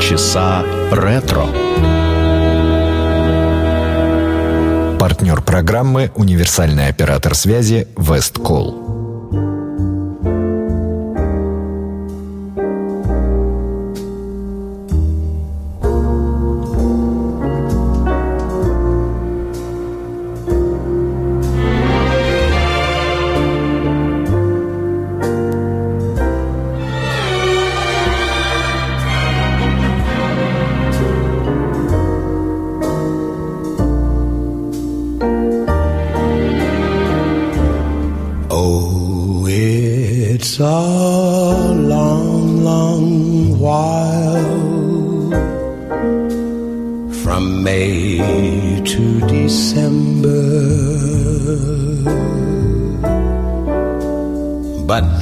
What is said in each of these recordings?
Полчаса ретро. Партнер программы «Универсальный оператор связи Весткол».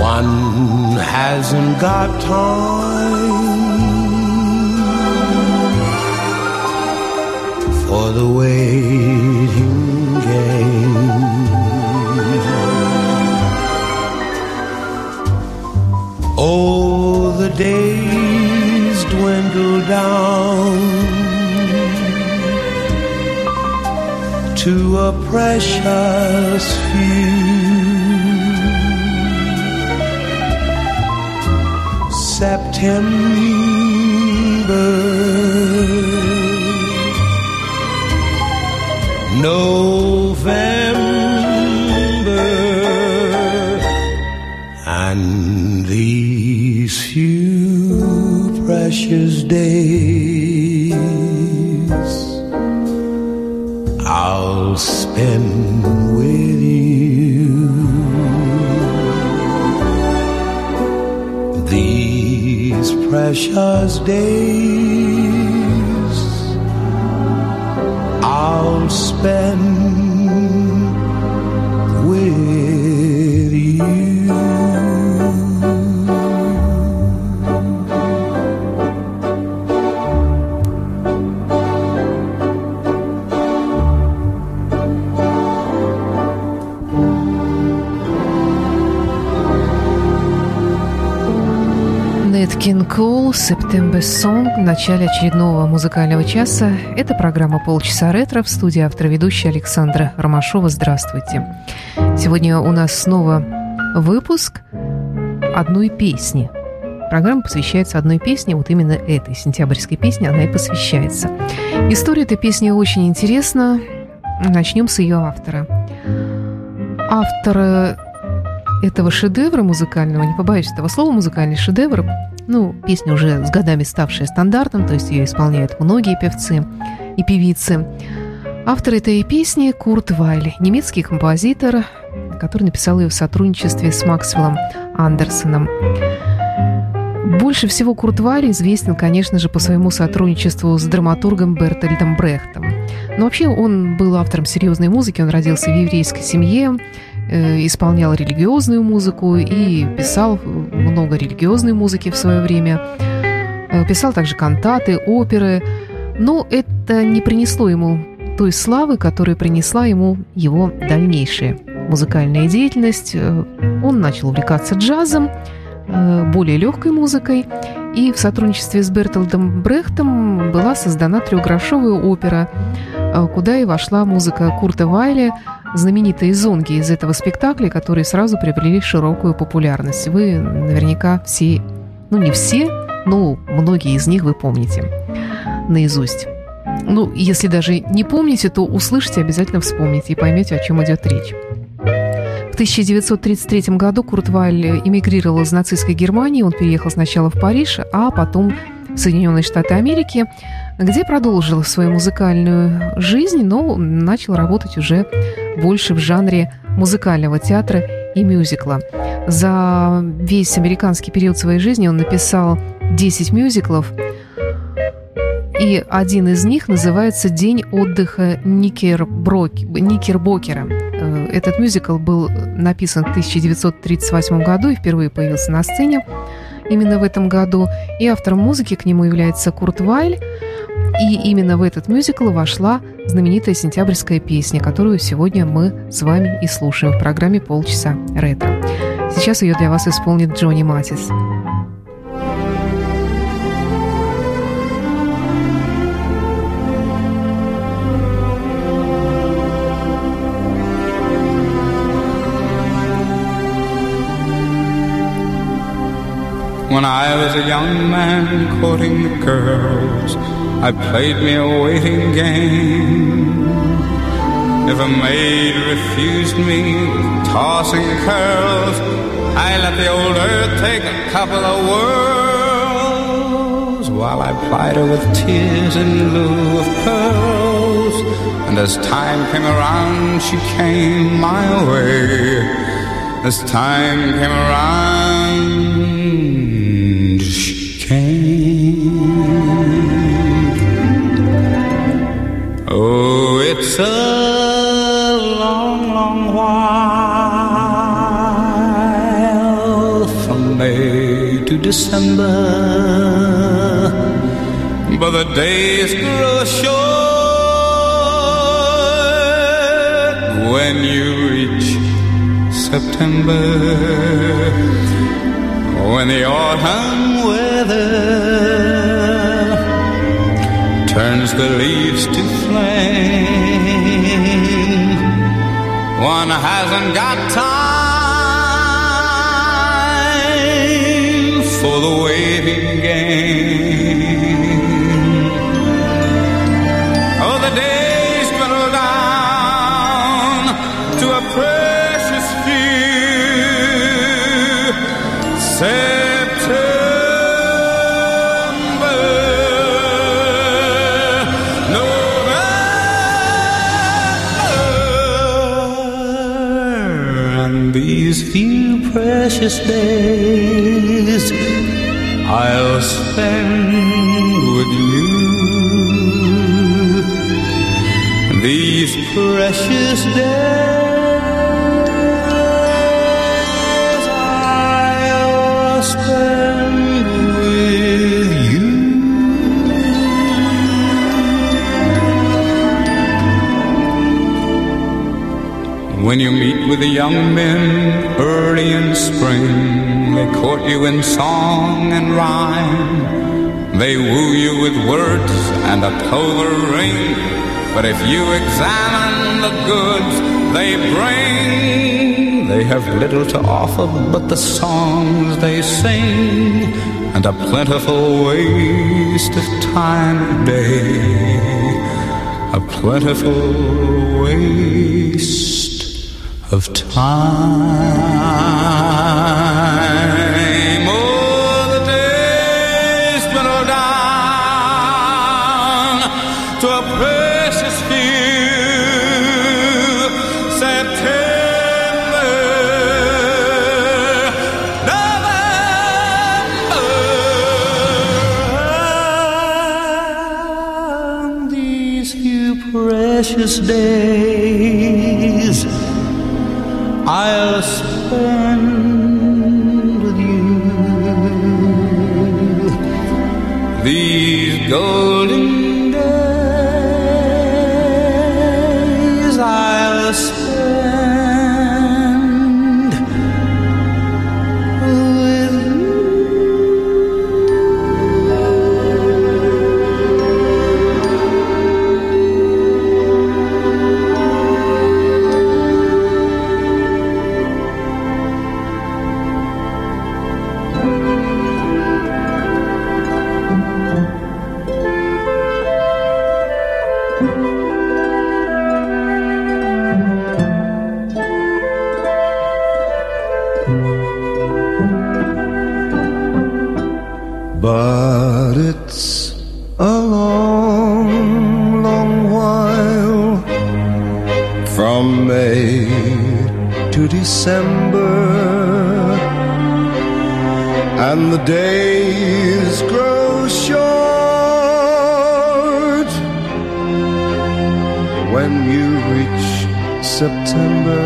One hasn't got time for the waiting game. Oh, the days dwindle down to a precious few. September. November and these few precious days I'll spend Pasha's days. I'll spend Song в начале очередного музыкального часа. Это программа «Полчаса ретро» в студии автор-ведущая Александра Ромашова. Здравствуйте. Сегодня у нас снова выпуск одной песни. Программа посвящается одной песне, вот именно этой сентябрьской песне она и посвящается. История этой песни очень интересна. Начнем с ее автора. Автор этого шедевра музыкального, не побоюсь этого слова, музыкальный шедевр, ну, песня уже с годами ставшая стандартом, то есть ее исполняют многие певцы и певицы. Автор этой песни Курт Вайль, немецкий композитор, который написал ее в сотрудничестве с Максвеллом Андерсоном. Больше всего Курт Вайль известен, конечно же, по своему сотрудничеству с драматургом Бертольдом Брехтом. Но вообще он был автором серьезной музыки, он родился в еврейской семье, исполнял религиозную музыку и писал много религиозной музыки в свое время. Э, писал также кантаты, оперы. Но это не принесло ему той славы, которую принесла ему его дальнейшая музыкальная деятельность. Э, он начал увлекаться джазом, более легкой музыкой, и в сотрудничестве с Бертолдом Брехтом была создана трехгрошовая опера, куда и вошла музыка Курта Вайля – знаменитые зонги из этого спектакля, которые сразу приобрели широкую популярность. Вы наверняка все, ну не все, но многие из них вы помните наизусть. Ну, если даже не помните, то услышите, обязательно вспомните и поймете, о чем идет речь. В 1933 году Курт Вайль эмигрировал из нацистской Германии. Он переехал сначала в Париж, а потом в Соединенные Штаты Америки где продолжил свою музыкальную жизнь, но начал работать уже больше в жанре музыкального театра и мюзикла. За весь американский период своей жизни он написал 10 мюзиклов, И один из них называется «День отдыха Никерброк... Никербокера». Э, этот мюзикл был написан в 1938 году и впервые появился на сцене именно в этом году. И автором музыки к нему является Курт Вайль. И именно в этот мюзикл вошла знаменитая сентябрьская песня, которую сегодня мы с вами и слушаем в программе «Полчаса ретро». Сейчас ее для вас исполнит Джонни Матис. When I was a young man courting the girls, I played me a waiting game. If a maid refused me tossing curls, I let the old earth take a couple of whirls while I plied her with tears in lieu of pearls. And as time came around, she came my way. As time came around, December, but the days grow short when you reach September, when the autumn weather turns the leaves to flame. One hasn't got time for the waiting game. Oh, the days dwindle down to a precious September these few. Precious days I'll spend with you. These precious days I'll spend with you. When you meet with the young men early in spring. They court you in song and rhyme. They woo you with words and a clover ring. But if you examine the goods they bring, they have little to offer but the songs they sing and a plentiful waste of time and day. A plentiful waste of time. Precious days I'll spend with you. These and the days grow short when you reach September.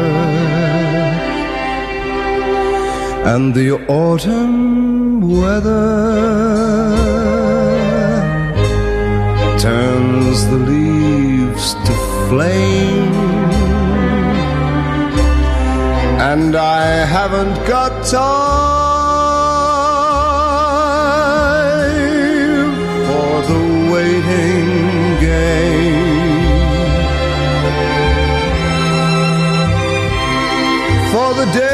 And the autumn weather turns the leaves to flame and I haven't got time September.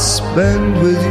Spend with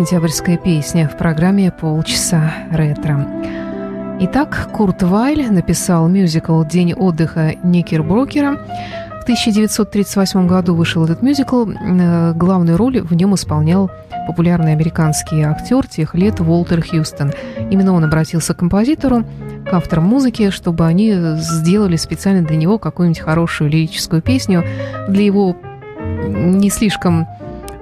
сентябрьская песня в программе «Полчаса ретро». Итак, Курт Вайль написал мюзикл «День отдыха Никерброкера». В 1938 году вышел этот мюзикл. Э, главную роль в нем исполнял популярный американский актер тех лет Уолтер Хьюстон. Именно он обратился к композитору, к авторам музыки, чтобы они сделали специально для него какую-нибудь хорошую лирическую песню для его не слишком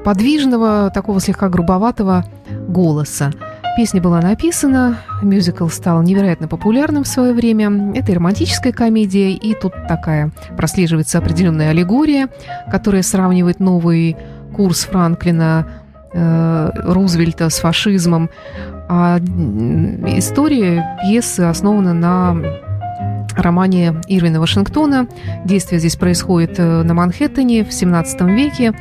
подвижного, такого слегка грубоватого голоса. Песня была написана, мюзикл стал невероятно популярным в свое время. Это и романтическая комедия, и тут такая прослеживается определенная аллегория, которая сравнивает новый курс Франклина э, Рузвельта с фашизмом. А история пьесы основана на романе Ирвина Вашингтона. Действие здесь происходит э, на Манхэттене в 17 веке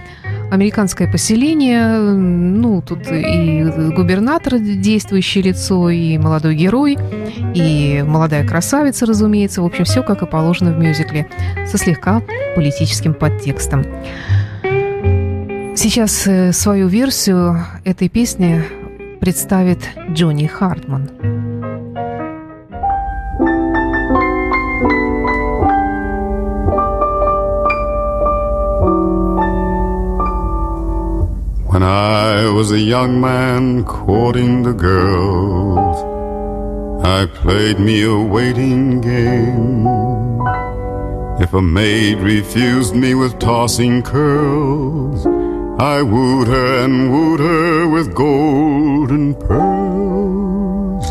американское поселение, ну, тут и губернатор, действующее лицо, и молодой герой, и молодая красавица, разумеется. В общем, все как и положено в мюзикле, со слегка политическим подтекстом. Сейчас э, свою версию этой песни представит Джонни Хартман. When I was a young man courting the girls, I played me a waiting game. If a maid refused me with tossing curls, I wooed her and wooed her with golden pearls.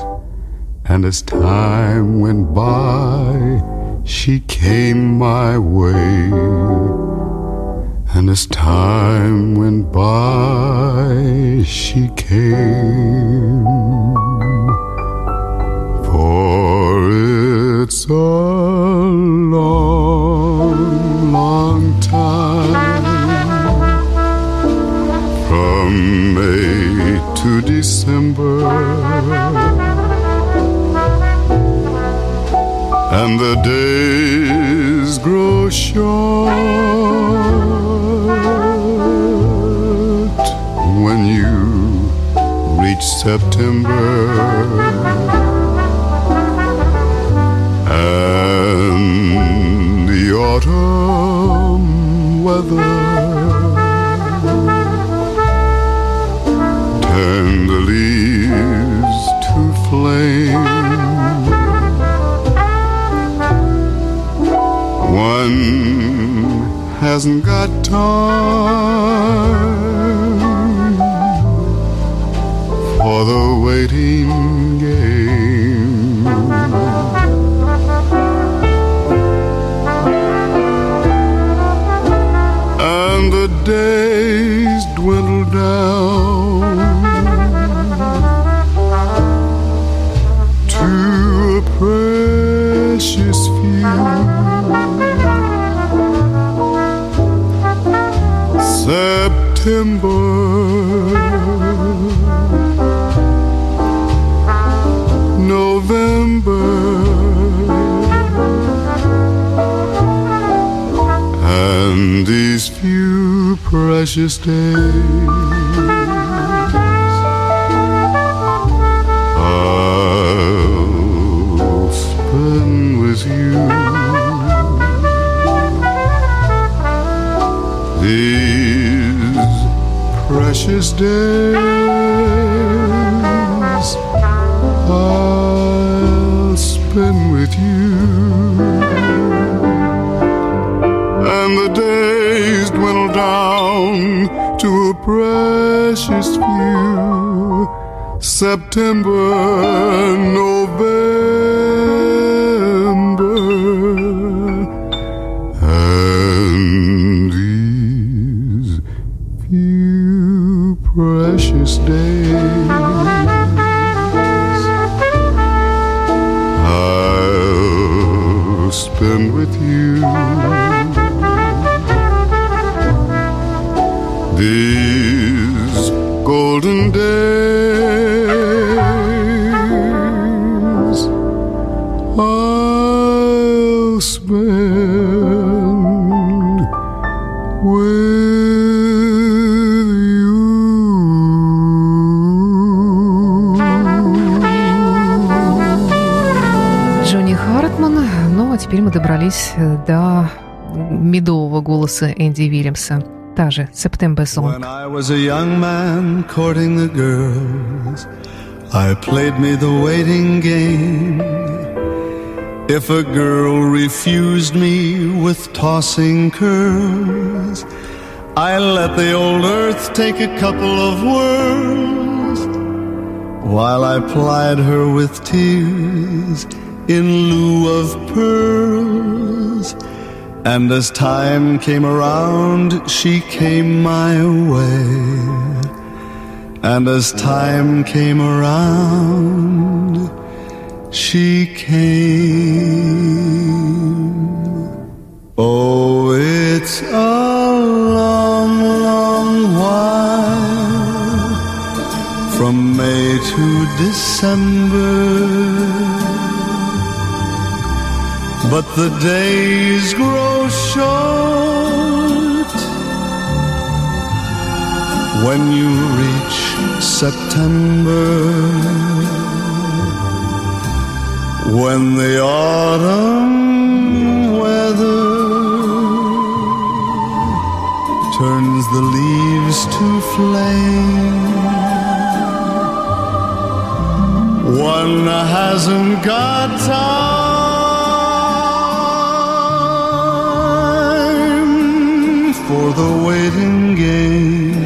And as time went by, she came my way. And as time went by, she came. For it's a long, long time from May to December. And the days grow short each September. And the autumn weather turned the leaves to flame. One hasn't got time for the waiting precious days. I'll spend with you. These precious days I'll spend with September, November, теперь мы добрались э, до медового голоса Энди Вильямса. Та же September Song. When I was a young man courting the girls, I played me the waiting game. If a girl refused me with tossing curls, I let the old earth take a couple of whirls while I plied her with tears in lieu of pearls. And as time came around, she came my way. And as time came around, she came. Oh, it's a long, long while from May to December. But the days grow short when you reach September. When the autumn weather turns the leaves to flame. One hasn't got time for the waiting game.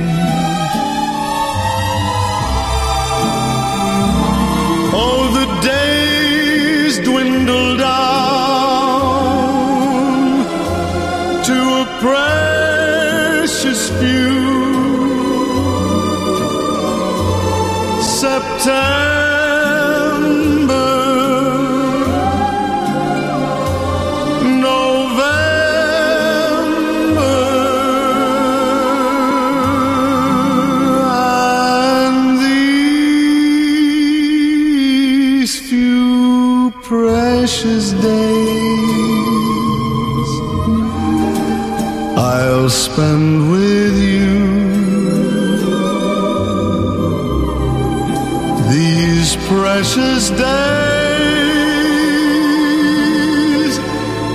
Precious days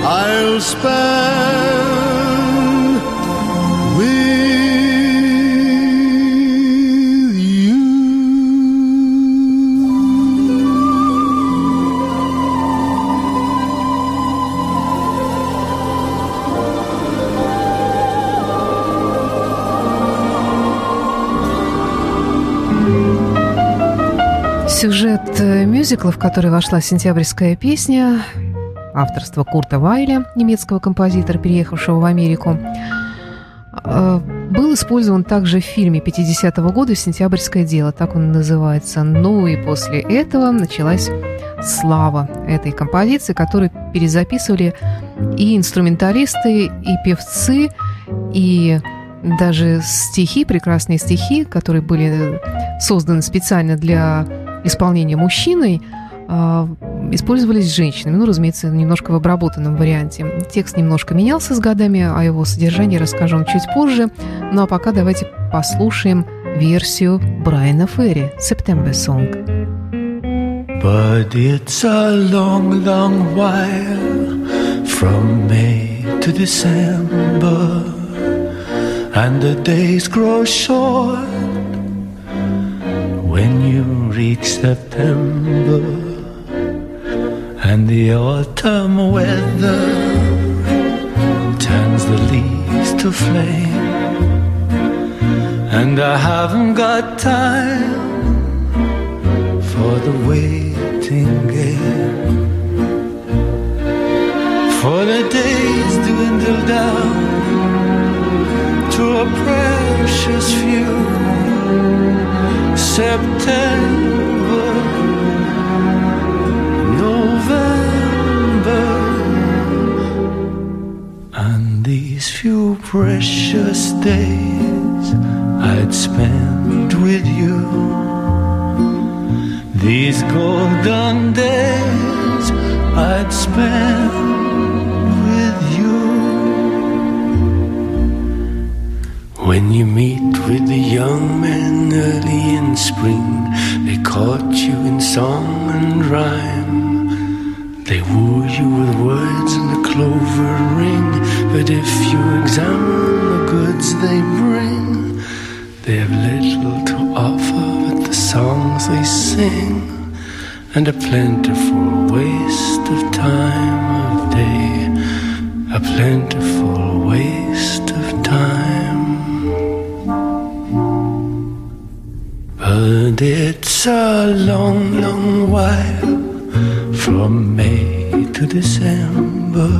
I'll spend мюзикла, в который вошла сентябрьская песня, авторства Курта Вайля, немецкого композитора, переехавшего в Америку, э, был использован также в фильме 50-го года «Сентябрьское дело», так он называется. Ну и после этого началась слава этой композиции, которую перезаписывали и инструменталисты, и певцы, и даже стихи, прекрасные стихи, которые были созданы специально для исполнения мужчиной, а, использовались женщинами. Ну, разумеется, немножко в обработанном варианте. Текст немножко менялся с годами, о его содержании расскажем чуть позже. Ну а пока давайте послушаем версию Брайана Ферри «September Song». But it's a long, long while from May to December, and the days grow short when you reach September, and the autumn weather turns the leaves to flame, and I haven't got time for the waiting game. For the days dwindle down to a precious few. September, November, and these few precious days I'd spend with you. These golden days I'd spend with you. When you meet with the young men early in spring, they caught you in song and rhyme. They woo you with words and a clover ring, but if you examine the goods they bring, they have little to offer but the songs they sing, and a plentiful waste of time of day, a plentiful waste of time. But it's a long, long while from May to December,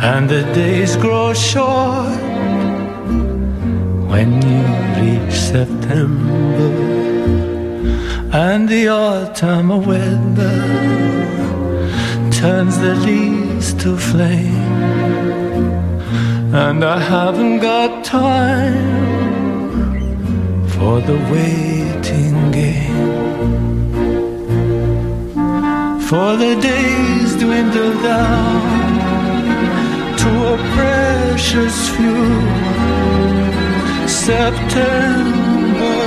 and the days grow short when you reach September, and the autumn weather turns the leaves to flame, and I haven't got time for the waiting game. For the days dwindle down to a precious few. September,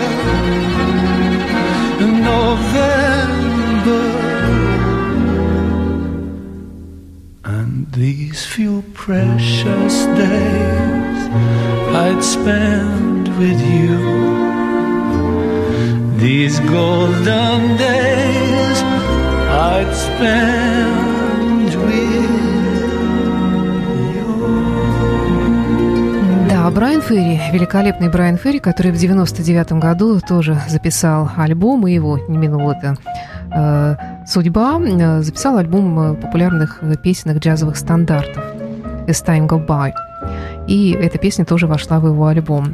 November, and these few precious days I'd spend with you. These golden days I'd spend with you. Да, Брайан Ферри, великолепный Брайан Ферри, который в 99 году тоже записал альбом, и его не минула э, судьба, э, записал альбом э, популярных песенных джазовых стандартов «As Time Go By». И эта песня тоже вошла в его альбом.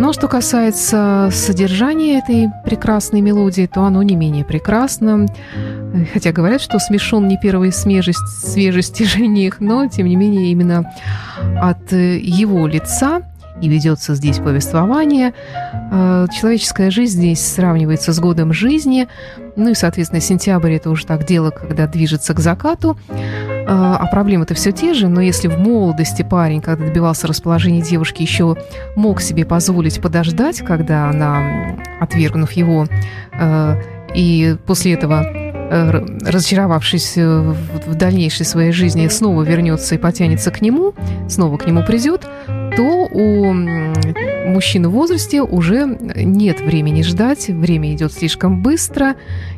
Но что касается содержания этой прекрасной мелодии, то оно не менее прекрасно. Хотя говорят, что смешон не первой свежесть, свежести жених, но, тем не менее, именно от э, его лица и ведется здесь повествование. Э, Человеческая жизнь здесь сравнивается с годом жизни. Ну и, соответственно, сентябрь – это уже так дело, когда движется к закату. Э, А проблемы-то все те же, но если в молодости парень, когда добивался расположения девушки, еще мог себе позволить подождать, когда она, отвергнув его, э, и после этого э, разочаровавшись в, в дальнейшей своей жизни, снова вернется и потянется к нему, снова к нему придет, то у мужчины в возрасте уже нет времени ждать, время идет слишком быстро,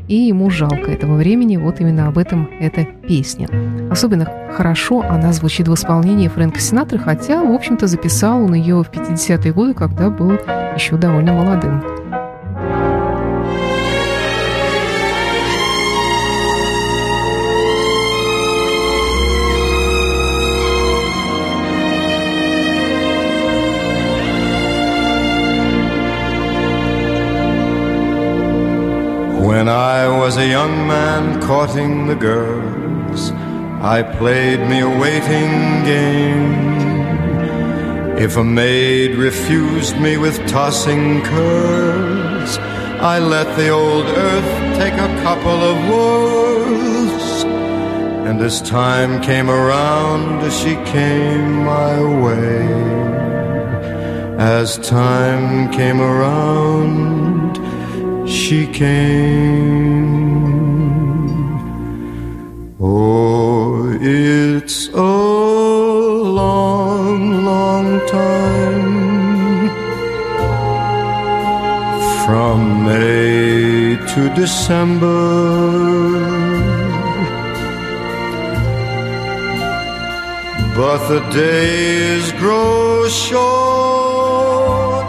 и ему жалко этого времени. Вот именно об этом эта песня. Особенно хорошо она звучит в исполнении Фрэнка Синатры, хотя, в общем-то, записал он ее в 50-е годы, когда был еще довольно молодым. Was a young man courting the girls, I played me a waiting game. If a maid refused me with tossing curls, I let the old earth take a couple of whirls. And as time came around, she came my way. As time came around, she came. Oh, it's a long, long time from May to December. But the days grow short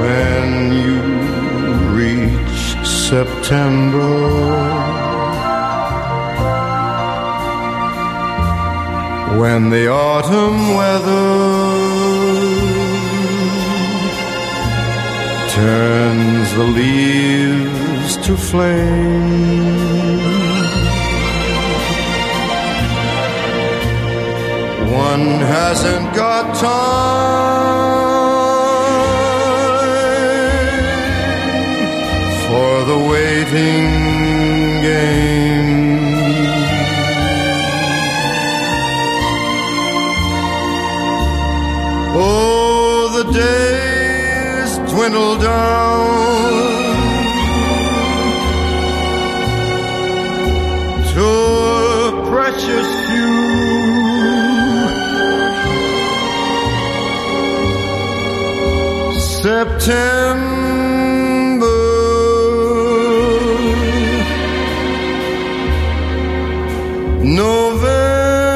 when you September. When the autumn weather turns the leaves to flame. One hasn't got time waiting game. Oh, the days dwindle down to a precious few. September, November,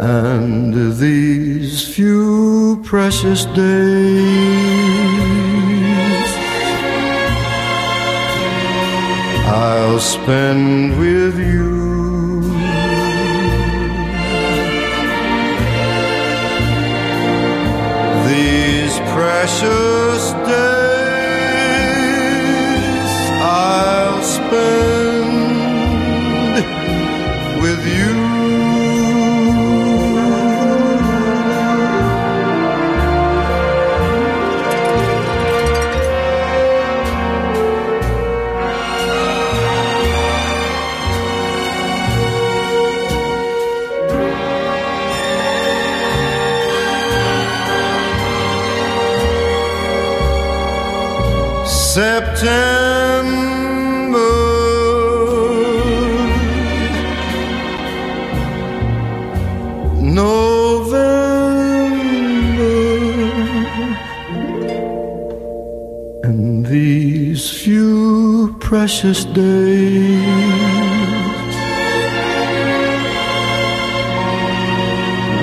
and these few precious days I'll spend with you. These precious I'll precious days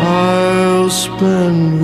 I'll spend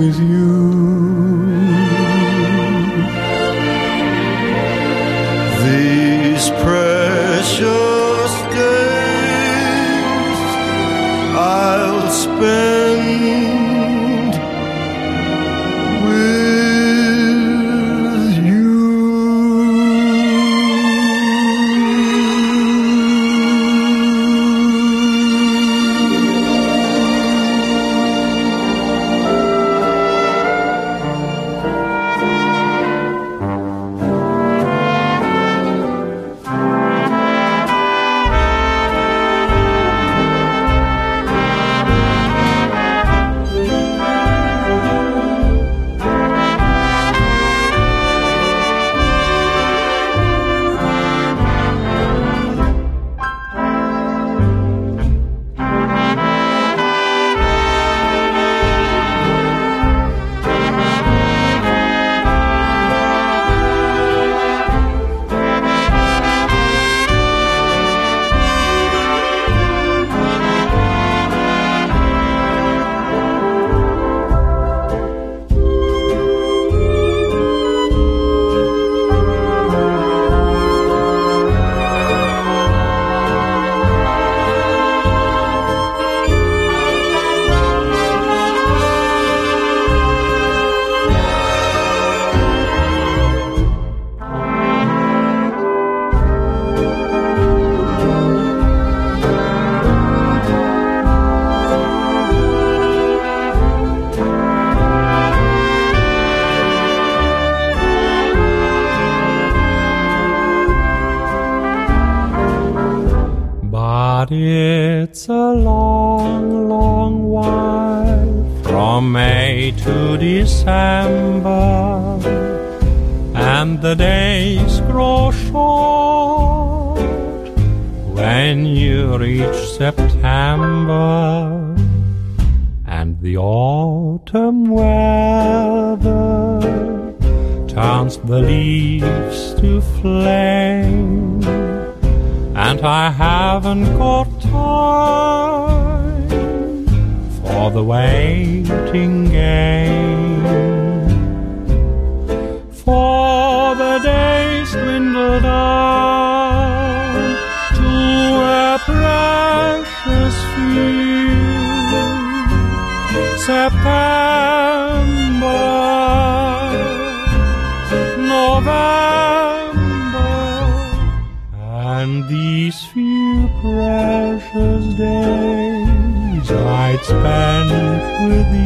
I haven't got time for the waiting game. For the days dwindle down to a precious few. September, these few precious days I'd spend with you.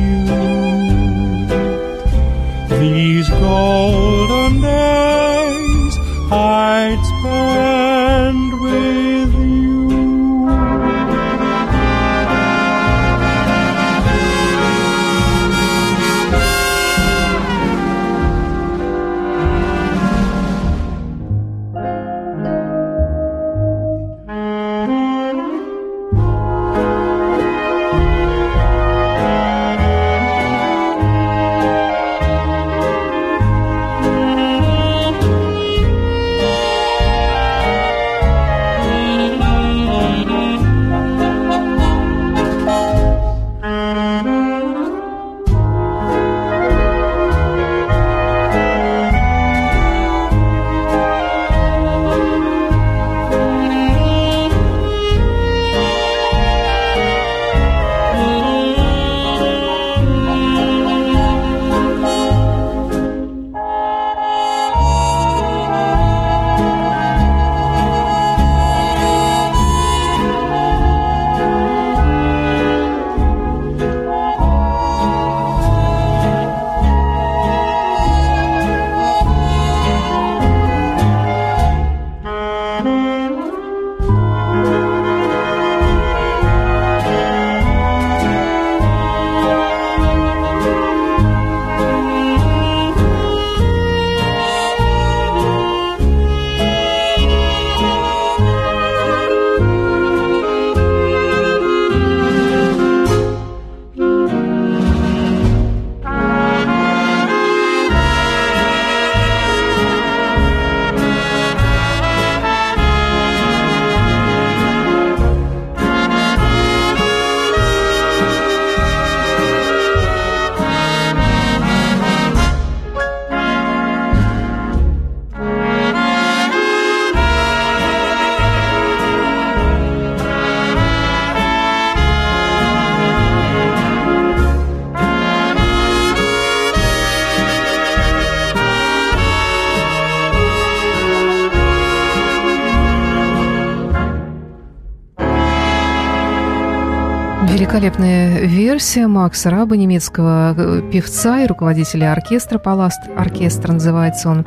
Великолепная версия Макса Раба, немецкого э, певца и руководителя оркестра «Паласт». Оркестр называется он.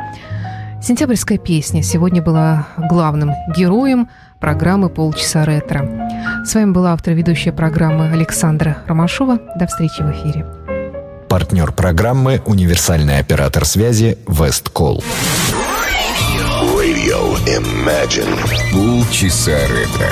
Сентябрьская песня сегодня была главным героем программы «Полчаса ретро». С вами была автор ведущая программы Александра Ромашова. До встречи в эфире. Партнер программы «Универсальный оператор связи Весткол». Radio Imagine. Полчаса ретро.